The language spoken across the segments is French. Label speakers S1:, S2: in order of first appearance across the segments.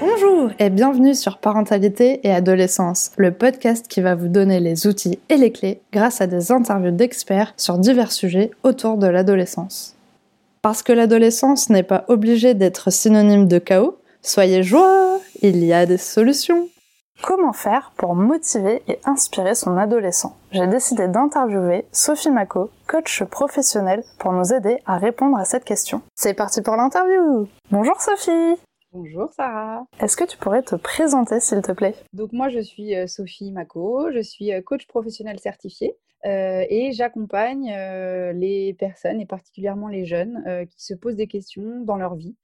S1: Bonjour et bienvenue sur Parentalité et Adolescence, le podcast qui va vous donner les outils et les clés grâce à des interviews d'experts sur divers sujets autour de l'adolescence. Parce que l'adolescence n'est pas obligée d'être synonyme de chaos, soyez joie, il y a des solutions. Comment faire pour motiver et inspirer son adolescent? J'ai décidé d'interviewer Sophie Mako, coach professionnelle, pour nous aider à répondre à cette question. C'est parti pour l'interview Bonjour Sophie
S2: Bonjour Sarah.
S1: Est-ce que tu pourrais te présenter s'il te plaît?
S2: Donc moi je suis euh, Sophie Mako, je suis euh, coach professionnel certifié euh, et j'accompagne les personnes et particulièrement les jeunes qui se posent des questions dans leur vie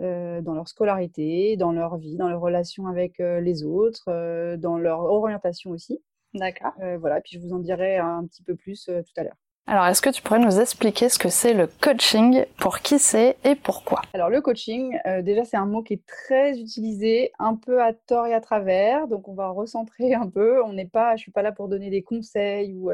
S2: euh, dans leur scolarité, dans leur vie, dans leur relation avec euh, les autres, euh, dans leur orientation aussi.
S1: D'accord.
S2: voilà, puis je vous en dirai un petit peu plus tout à l'heure.
S1: Alors, est-ce que tu pourrais nous expliquer ce que c'est le coaching, pour qui c'est et pourquoi?
S2: Alors, le coaching, déjà, c'est un mot qui est très utilisé, un peu à tort et à travers. Donc, on va recentrer un peu. On n'est pas, je suis pas là pour donner des conseils ou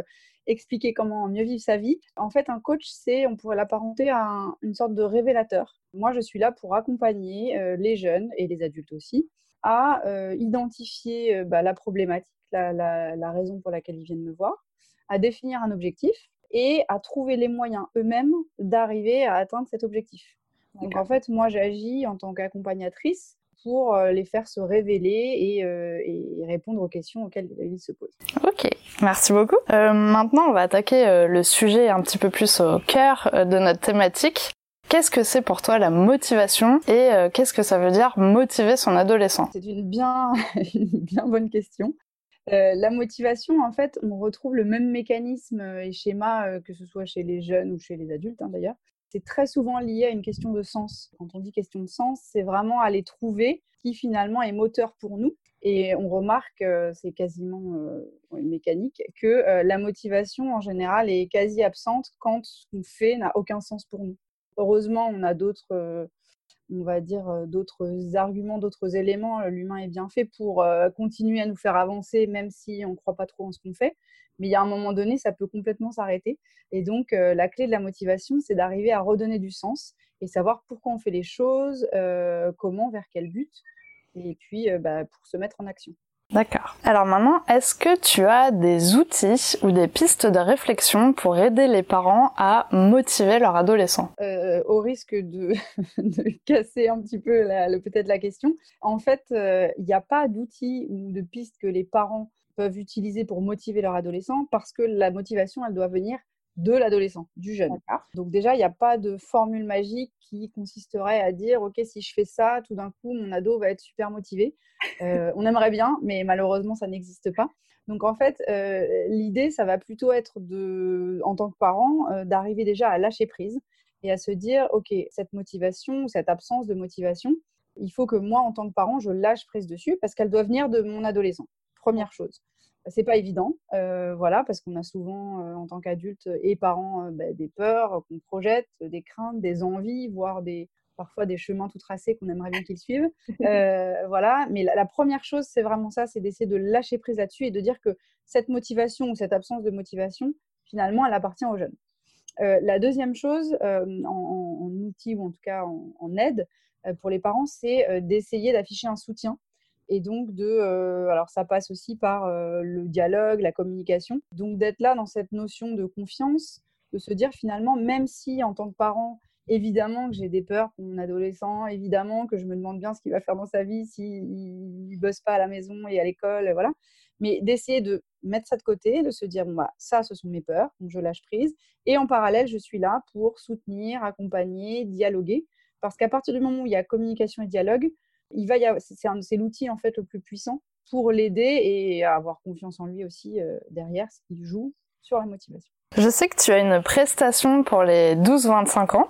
S2: expliquer comment mieux vivre sa vie. En fait, un coach, c'est, on pourrait l'apparenter à une sorte de révélateur. Moi, je suis là pour accompagner euh, les jeunes et les adultes aussi à euh, identifier euh, bah, la problématique, la, raison pour laquelle ils viennent me voir, à définir un objectif et à trouver les moyens eux-mêmes d'arriver à atteindre cet objectif. Donc en fait, moi j'agis en tant qu'accompagnatrice pour les faire se révéler et, répondre aux questions auxquelles ils se posent.
S1: Ok, merci beaucoup. maintenant, on va attaquer le sujet un petit peu plus au cœur de notre thématique. Qu'est-ce que c'est pour toi la motivation et euh, qu'est-ce que ça veut dire motiver son adolescent?
S2: C'est une bien, bien bonne question. Euh, la motivation, en fait, on retrouve le même mécanisme et schéma que ce soit chez les jeunes ou chez les adultes hein, d'ailleurs. C'est très souvent lié à une question de sens. Quand on dit question de sens, c'est vraiment aller trouver qui finalement est moteur pour nous. Et on remarque, c'est quasiment mécanique, que la motivation en général est quasi absente quand ce qu'on fait n'a aucun sens pour nous heureusement, on a d'autres, euh, on va dire, euh, d'autres arguments, d'autres éléments. L'humain est bien fait pour euh, continuer à nous faire avancer, même si on ne croit pas trop en ce qu'on fait. Mais il y a un moment donné, ça peut complètement s'arrêter. Et donc, la clé de la motivation, c'est d'arriver à redonner du sens et savoir pourquoi on fait les choses, comment, vers quel but, et puis bah, pour se mettre en action.
S1: D'accord. Alors maintenant, est-ce que tu as des outils ou des pistes de réflexion pour aider les parents à motiver leur adolescent?
S2: Euh, Au risque de, casser un petit peu peut-être la question, en fait, euh, il n'y a pas d'outils ou de pistes que les parents peuvent utiliser pour motiver leur adolescent parce que la motivation, elle doit venir de l'adolescent, du jeune. Donc déjà, il n'y a pas de formule magique qui consisterait à dire, OK, si je fais ça, tout d'un coup, mon ado va être super motivé. Euh, on aimerait bien, mais malheureusement, ça n'existe pas. Donc en fait, euh, l'idée, ça va plutôt être de, en tant que parent, euh, d'arriver déjà à lâcher prise et à se dire, OK, cette motivation ou cette absence de motivation, il faut que moi, en tant que parent, je lâche prise dessus parce qu'elle doit venir de mon adolescent. Première chose c'est pas évident, euh, voilà, parce qu'on a souvent, euh, en tant qu'adulte et parents, euh, bah, des peurs qu'on projette, des craintes, des envies, voire des, parfois des chemins tout tracés qu'on aimerait bien qu'ils suivent. voilà, mais la, première chose, c'est vraiment ça, c'est d'essayer de lâcher prise là-dessus et de dire que cette motivation ou cette absence de motivation, finalement, elle appartient aux jeunes. la deuxième chose, en, outil ou en tout cas en aide pour les parents, c'est d'essayer d'afficher un soutien et donc de euh, alors ça passe aussi par euh, le dialogue, la communication. Donc d'être là dans cette notion de confiance, de se dire finalement même si en tant que parent évidemment que j'ai des peurs pour mon adolescent, évidemment que je me demande bien ce qu'il va faire dans sa vie s'il ne bosse pas à la maison et à l'école, voilà. Mais d'essayer de mettre ça de côté, de se dire, bon, bah, ça, ce sont mes peurs, donc je lâche prise. Et en parallèle, je suis là pour soutenir, accompagner, dialoguer. Parce qu'à partir du moment où il y a communication et dialogue, il va c'est l'outil en fait le plus puissant pour l'aider et avoir confiance en lui aussi euh, derrière, ce qu'il joue sur la motivation.
S1: Je sais que tu as une prestation pour les 12-25 ans,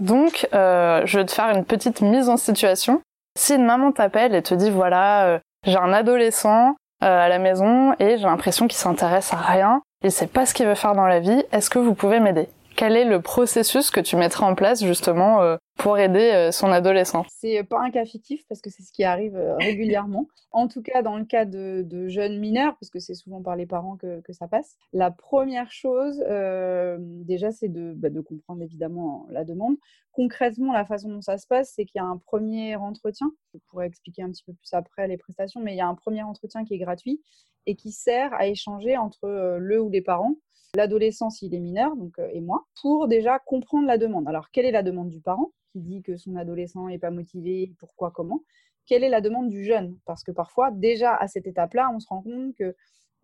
S1: donc euh, je vais te faire une petite mise en situation. Si une maman t'appelle et te dit voilà, euh, j'ai un adolescent à la maison et j'ai l'impression qu'il s'intéresse à rien, il sait pas ce qu'il veut faire dans la vie, est-ce que vous pouvez m'aider? Quel est le processus que tu mettras en place justement euh, pour aider euh, son adolescent?
S2: C'est pas un cas fictif parce que c'est ce qui arrive euh, régulièrement. en tout cas, dans le cas de, jeunes mineurs, parce que c'est souvent par les parents que, ça passe, la première chose, déjà, c'est bah, de, comprendre évidemment la demande. Concrètement, la façon dont ça se passe, c'est qu'il y a un premier entretien. Je pourrais expliquer un petit peu plus après les prestations, mais il y a un premier entretien qui est gratuit et qui sert à échanger entre le ou les parents l'adolescent s'il est mineur, donc, euh, et moi, pour déjà comprendre la demande. Alors, quelle est la demande du parent qui dit que son adolescent n'est pas motivé, pourquoi, comment? Quelle est la demande du jeune? Parce que parfois, déjà à cette étape-là, on se rend compte que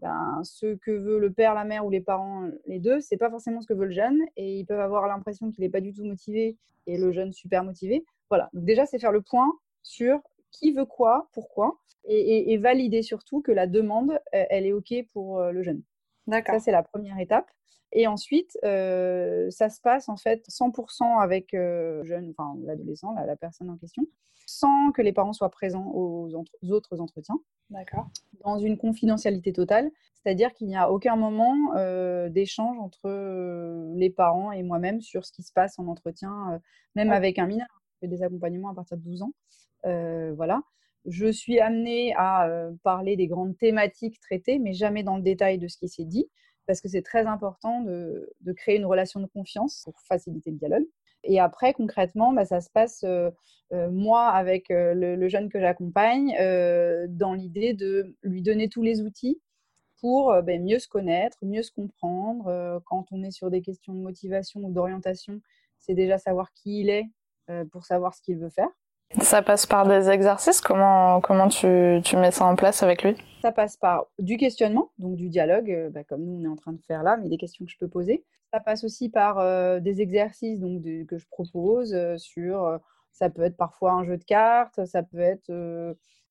S2: ben, ce que veut le père, la mère ou les parents, les deux, c'est pas forcément ce que veut le jeune, et ils peuvent avoir l'impression qu'il n'est pas du tout motivé et le jeune super motivé. Voilà. Donc déjà, c'est faire le point sur qui veut quoi, pourquoi, et, et valider surtout que la demande, elle est ok pour euh, le jeune. Ça, c'est la première étape. Et ensuite, euh, ça se passe en fait 100% avec euh, jeune, enfin, l'adolescent, la, personne en question, sans que les parents soient présents aux, autres entretiens.
S1: D'accord.
S2: Dans une confidentialité totale, c'est-à-dire qu'il n'y a aucun moment euh, d'échange entre les parents et moi-même sur ce qui se passe en entretien, même avec un mineur. Je fais des accompagnements à partir de 12 ans. voilà je suis amenée à euh, parler des grandes thématiques traitées, mais jamais dans le détail de ce qui s'est dit, parce que c'est très important de, créer une relation de confiance pour faciliter le dialogue. Et après, concrètement, bah, ça se passe, euh, euh, moi, avec le, jeune que j'accompagne, dans l'idée de lui donner tous les outils pour ben, mieux se connaître, mieux se comprendre. quand on est sur des questions de motivation ou d'orientation, c'est déjà savoir qui il est pour savoir ce qu'il veut faire.
S1: Ça passe par des exercices? Comment, comment tu, tu, mets ça en place avec lui?
S2: Ça passe par du questionnement, donc du dialogue, euh, bah, comme nous on est en train de faire là, mais des questions que je peux poser. Ça passe aussi par euh, des exercices donc, que je propose euh, sur, ça peut être parfois un jeu de cartes, ça peut être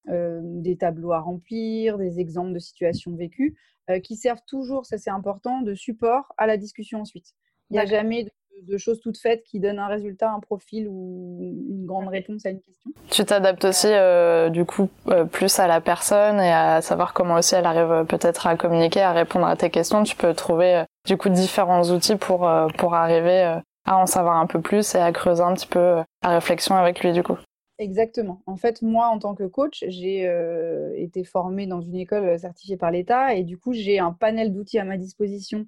S2: des tableaux à remplir, des exemples de situations vécues, qui servent toujours, ça c'est important, de support à la discussion ensuite. Il n'y a jamais de de choses toutes faites qui donnent un résultat, un profil ou une grande réponse à une question.
S1: Tu t'adaptes aussi euh, du coup euh, plus à la personne et à savoir comment aussi elle arrive euh, peut-être à communiquer, à répondre à tes questions. Tu peux trouver du coup différents outils pour pour arriver à en savoir un peu plus et à creuser un petit peu la réflexion avec lui du coup.
S2: Exactement. En fait, moi, en tant que coach, j'ai été formée dans une école certifiée par l'État et du coup, j'ai un panel d'outils à ma disposition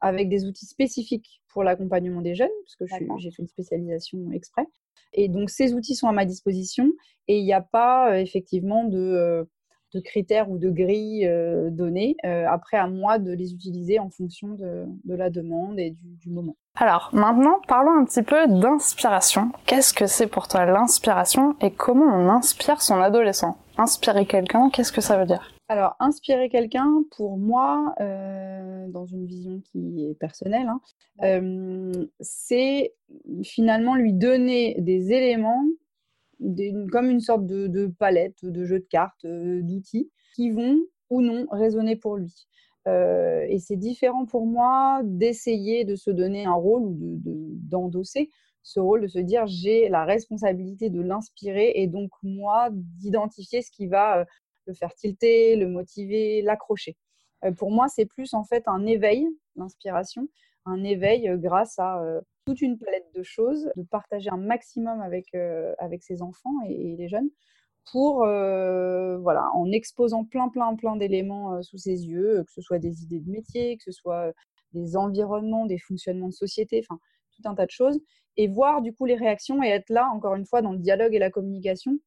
S2: avec des outils spécifiques pour l'accompagnement des jeunes, parce que j'ai fait une spécialisation exprès. Et donc, ces outils sont à ma disposition et il n'y a pas euh, effectivement de, euh, de, critères ou de grilles euh, données. après, à moi de les utiliser en fonction de, de la demande et du, du, moment.
S1: Alors, maintenant, parlons un petit peu d'inspiration. Qu'est-ce que c'est pour toi l'inspiration et comment on inspire son adolescent? Inspirer quelqu'un, qu'est-ce que ça veut dire?
S2: Alors, inspirer quelqu'un, pour moi, euh, dans une vision qui est personnelle, hein, euh, c'est finalement lui donner des éléments, comme une sorte de, palette, de jeu de cartes, euh, d'outils, qui vont ou non résonner pour lui. et c'est différent pour moi d'essayer de se donner un rôle ou d'endosser ce rôle, de se dire j'ai la responsabilité de l'inspirer et donc moi d'identifier ce qui va le faire tilter, le motiver, l'accrocher. Euh, pour moi, c'est plus en fait un éveil, l'inspiration, un éveil euh, grâce à euh, toute une palette de choses, de partager un maximum avec, avec ses enfants et, les jeunes pour, voilà, en exposant plein, plein, plein d'éléments sous ses yeux, que ce soit des idées de métier, que ce soit des environnements, des fonctionnements de société, enfin, tout un tas de choses, et voir du coup les réactions et être là, encore une fois, dans le dialogue et la communication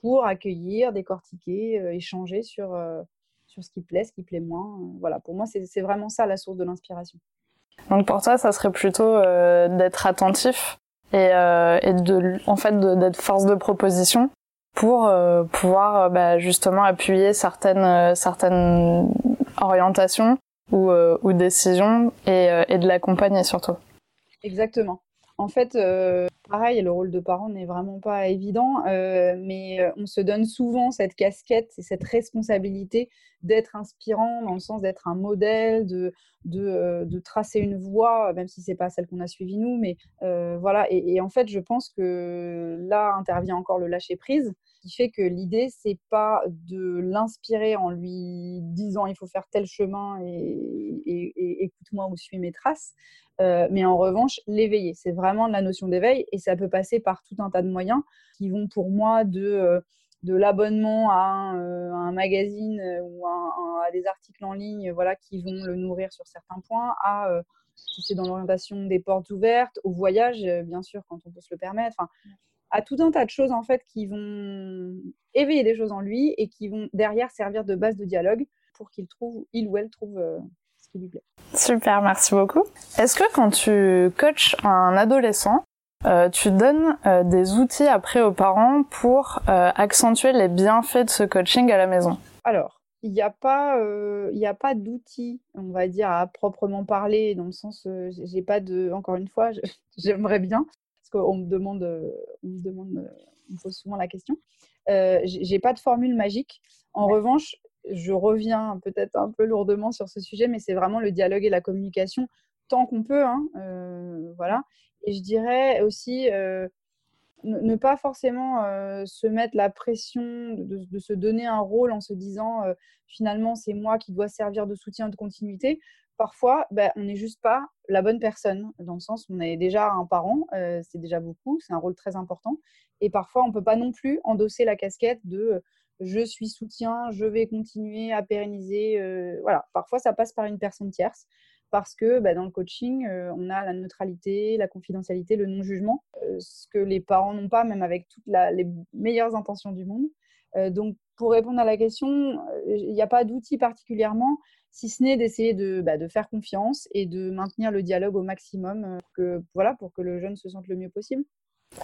S2: pour accueillir, décortiquer, euh, échanger sur, euh, sur ce qui plaît, ce qui plaît moins. Euh, voilà, pour moi, c'est vraiment ça la source de l'inspiration.
S1: Donc pour toi, ça serait plutôt d'être attentif et, et, de, en fait, d'être force de proposition pour pouvoir bah, justement appuyer certaines, certaines orientations ou, ou décisions et, et de l'accompagner surtout.
S2: Exactement. En fait, pareil, le rôle de parent n'est vraiment pas évident, euh, mais euh, on se donne souvent cette casquette et cette responsabilité d'être inspirant dans le sens d'être un modèle, de, de, tracer une voie, même si c'est pas celle qu'on a suivie nous. Mais voilà, et, en fait, je pense que là intervient encore le lâcher prise. Qui fait que l'idée, c'est pas de l'inspirer en lui disant il faut faire tel chemin et, écoute-moi ou suis mes traces, euh, mais en revanche, l'éveiller. C'est vraiment la notion d'éveil et ça peut passer par tout un tas de moyens qui vont pour moi de, euh, de l'abonnement à, un, magazine ou à, des articles en ligne voilà, qui vont le nourrir sur certains points, à si c'est dans l'orientation des portes ouvertes, au voyage, euh, bien sûr, quand on peut se le permettre, enfin, à tout un tas de choses en fait qui vont éveiller des choses en lui et qui vont derrière servir de base de dialogue pour qu'il trouve, il ou elle trouve euh, ce qui lui plaît.
S1: Super, merci beaucoup. Est-ce que quand tu coaches un adolescent, euh, tu donnes des outils après aux parents pour accentuer les bienfaits de ce coaching à la maison?
S2: Alors, il n'y a pas, euh, a pas d'outils, on va dire, à proprement parler, dans le sens, euh, j'ai pas de, encore une fois, j'aimerais bien, parce qu'on me demande, euh, on me demande, on me pose souvent la question. Euh, j'ai pas de formule magique. En revanche, je reviens peut-être un peu lourdement sur ce sujet, mais c'est vraiment le dialogue et la communication tant qu'on peut, hein, voilà. Et je dirais aussi ne, pas forcément euh, se mettre la pression de, se donner un rôle en se disant euh, finalement c'est moi qui dois servir de soutien de continuité. Parfois, ben, on n'est juste pas la bonne personne, dans le sens où on est déjà un parent, euh, c'est déjà beaucoup, c'est un rôle très important. Et parfois, on ne peut pas non plus endosser la casquette de je suis soutien, je vais continuer à pérenniser. voilà, parfois ça passe par une personne tierce parce que bah, dans le coaching, euh, on a la neutralité, la confidentialité, le non-jugement, euh, ce que les parents n'ont pas, même avec toutes les meilleures intentions du monde. Euh, donc, pour répondre à la question, il n'y a pas d'outil particulièrement, si ce n'est d'essayer de, bah, de, faire confiance et de maintenir le dialogue au maximum que, voilà, pour que le jeune se sente le mieux possible.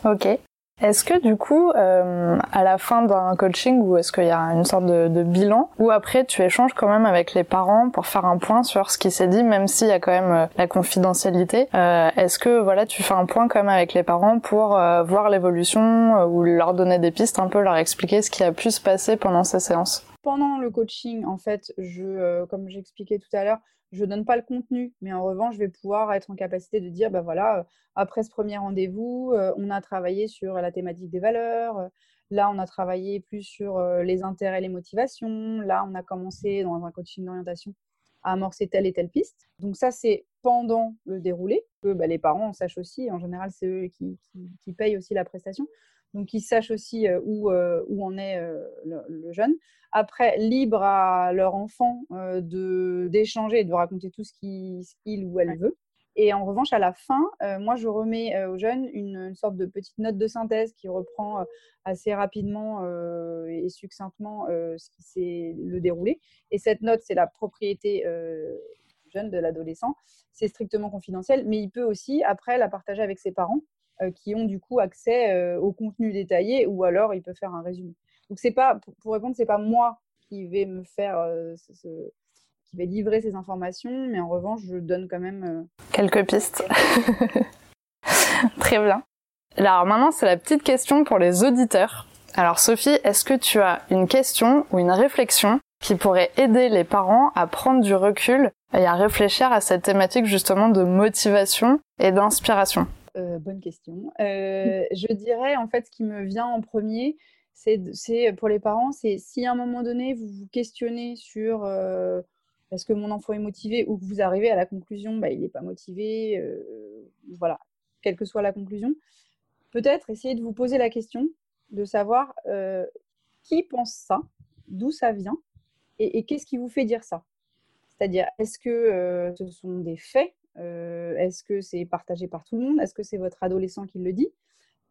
S1: Ok. Est-ce que du coup, euh, à la fin d'un coaching, ou est-ce qu'il y a une sorte de, bilan, ou après tu échanges quand même avec les parents pour faire un point sur ce qui s'est dit, même s'il y a quand même euh, la confidentialité, euh, est-ce que voilà, tu fais un point quand même avec les parents pour voir l'évolution ou leur donner des pistes, un peu leur expliquer ce qui a pu se passer pendant ces séances?
S2: Pendant le coaching, en fait, je, comme j'expliquais tout à l'heure, je donne pas le contenu, mais en revanche, je vais pouvoir être en capacité de dire, bah voilà, euh, après ce premier rendez-vous, euh, on a travaillé sur la thématique des valeurs. Euh, là, on a travaillé plus sur les intérêts, les motivations. Là, on a commencé dans un coaching d'orientation à amorcer telle et telle piste. Donc ça, c'est pendant le déroulé, que bah, les parents sachent aussi, en général, c'est eux qui, payent aussi la prestation donc qu'ils sachent aussi euh, où, euh, où en est euh, le, jeune. Après, libre à leur enfant de d'échanger et de raconter tout ce qu'il ou elle veut. Et en revanche, à la fin, moi, je remets aux jeunes une, sorte de petite note de synthèse qui reprend assez rapidement et succinctement ce qui s'est le déroulé. Et cette note, c'est la propriété jeune de l'adolescent. C'est strictement confidentiel, mais il peut aussi, après, la partager avec ses parents euh, qui ont du coup accès euh, au contenu détaillé ou alors il peut faire un résumé. Donc c'est pas pour répondre, c'est pas moi qui vais me faire euh, qui vais livrer ces informations, mais en revanche, je donne quand même
S1: quelques pistes. Très bien. Alors maintenant, c'est la petite question pour les auditeurs. Alors Sophie, est-ce que tu as une question ou une réflexion qui pourrait aider les parents à prendre du recul et à réfléchir à cette thématique justement de motivation et d'inspiration?
S2: Euh, bonne question. Euh, je dirais, en fait, ce qui me vient en premier, c'est pour les parents, c'est si à un moment donné, vous vous questionnez sur euh, est-ce que mon enfant est motivé ou que vous arrivez à la conclusion, bah, il n'est pas motivé, voilà, quelle que soit la conclusion, peut-être essayer de vous poser la question de savoir qui pense ça, d'où ça vient et qu'est-ce qui vous fait dire ça? C'est-à-dire, est-ce que ce sont des faits euh, est-ce que c'est partagé par tout le monde? Est-ce que c'est votre adolescent qui le dit?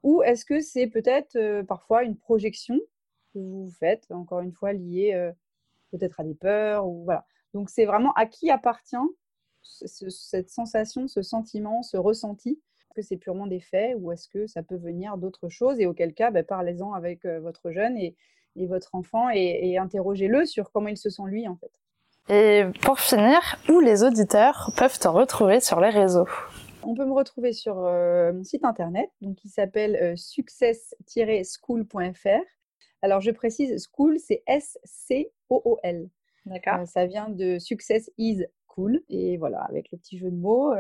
S2: Ou est-ce que c'est peut-être euh, parfois une projection que vous faites, encore une fois liée euh, peut-être à des peurs ou voilà. Donc c'est vraiment à qui appartient cette sensation, ce sentiment, ce ressenti Est-ce que c'est purement des faits ou est-ce que ça peut venir d'autres choses? Et auquel cas, ben, parlez-en avec votre jeune et, votre enfant et interrogez-le sur comment il se sent lui en fait.
S1: Et pour finir, où les auditeurs peuvent te retrouver sur les réseaux?
S2: On peut me retrouver sur euh, mon site internet, donc qui s'appelle euh, success-school.fr. Alors je précise, school, c'est S-C-O-O-L. D'accord. Euh, ça vient de Success is cool. Et voilà, avec le petit jeu de mots.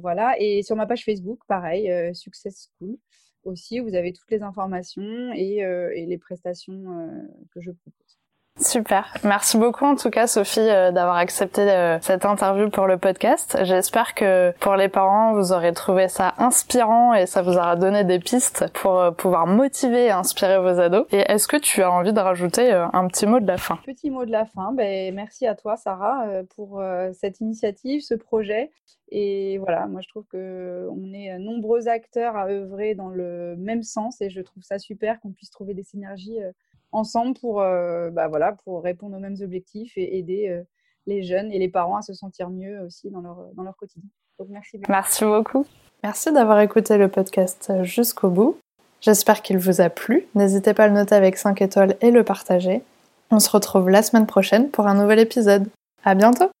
S2: voilà. Et sur ma page Facebook, pareil, Success School. aussi, vous avez toutes les informations et, et les prestations que je propose.
S1: Super. Merci beaucoup en tout cas Sophie euh, d'avoir accepté euh, cette interview pour le podcast. J'espère que pour les parents, vous aurez trouvé ça inspirant et ça vous aura donné des pistes pour euh, pouvoir motiver et inspirer vos ados. Et est-ce que tu as envie de rajouter un petit mot de la fin?
S2: Petit mot de la fin. Ben, merci à toi Sarah pour cette initiative, ce projet. Et voilà, moi je trouve qu'on est nombreux acteurs à œuvrer dans le même sens et je trouve ça super qu'on puisse trouver des synergies ensemble pour, euh, bah voilà, pour répondre aux mêmes objectifs et aider euh, les jeunes et les parents à se sentir mieux aussi dans leur, dans leur quotidien. Donc merci beaucoup.
S1: Merci beaucoup. Merci d'avoir écouté le podcast jusqu'au bout. J'espère qu'il vous a plu. N'hésitez pas à le noter avec 5 étoiles et le partager. On se retrouve la semaine prochaine pour un nouvel épisode. À bientôt!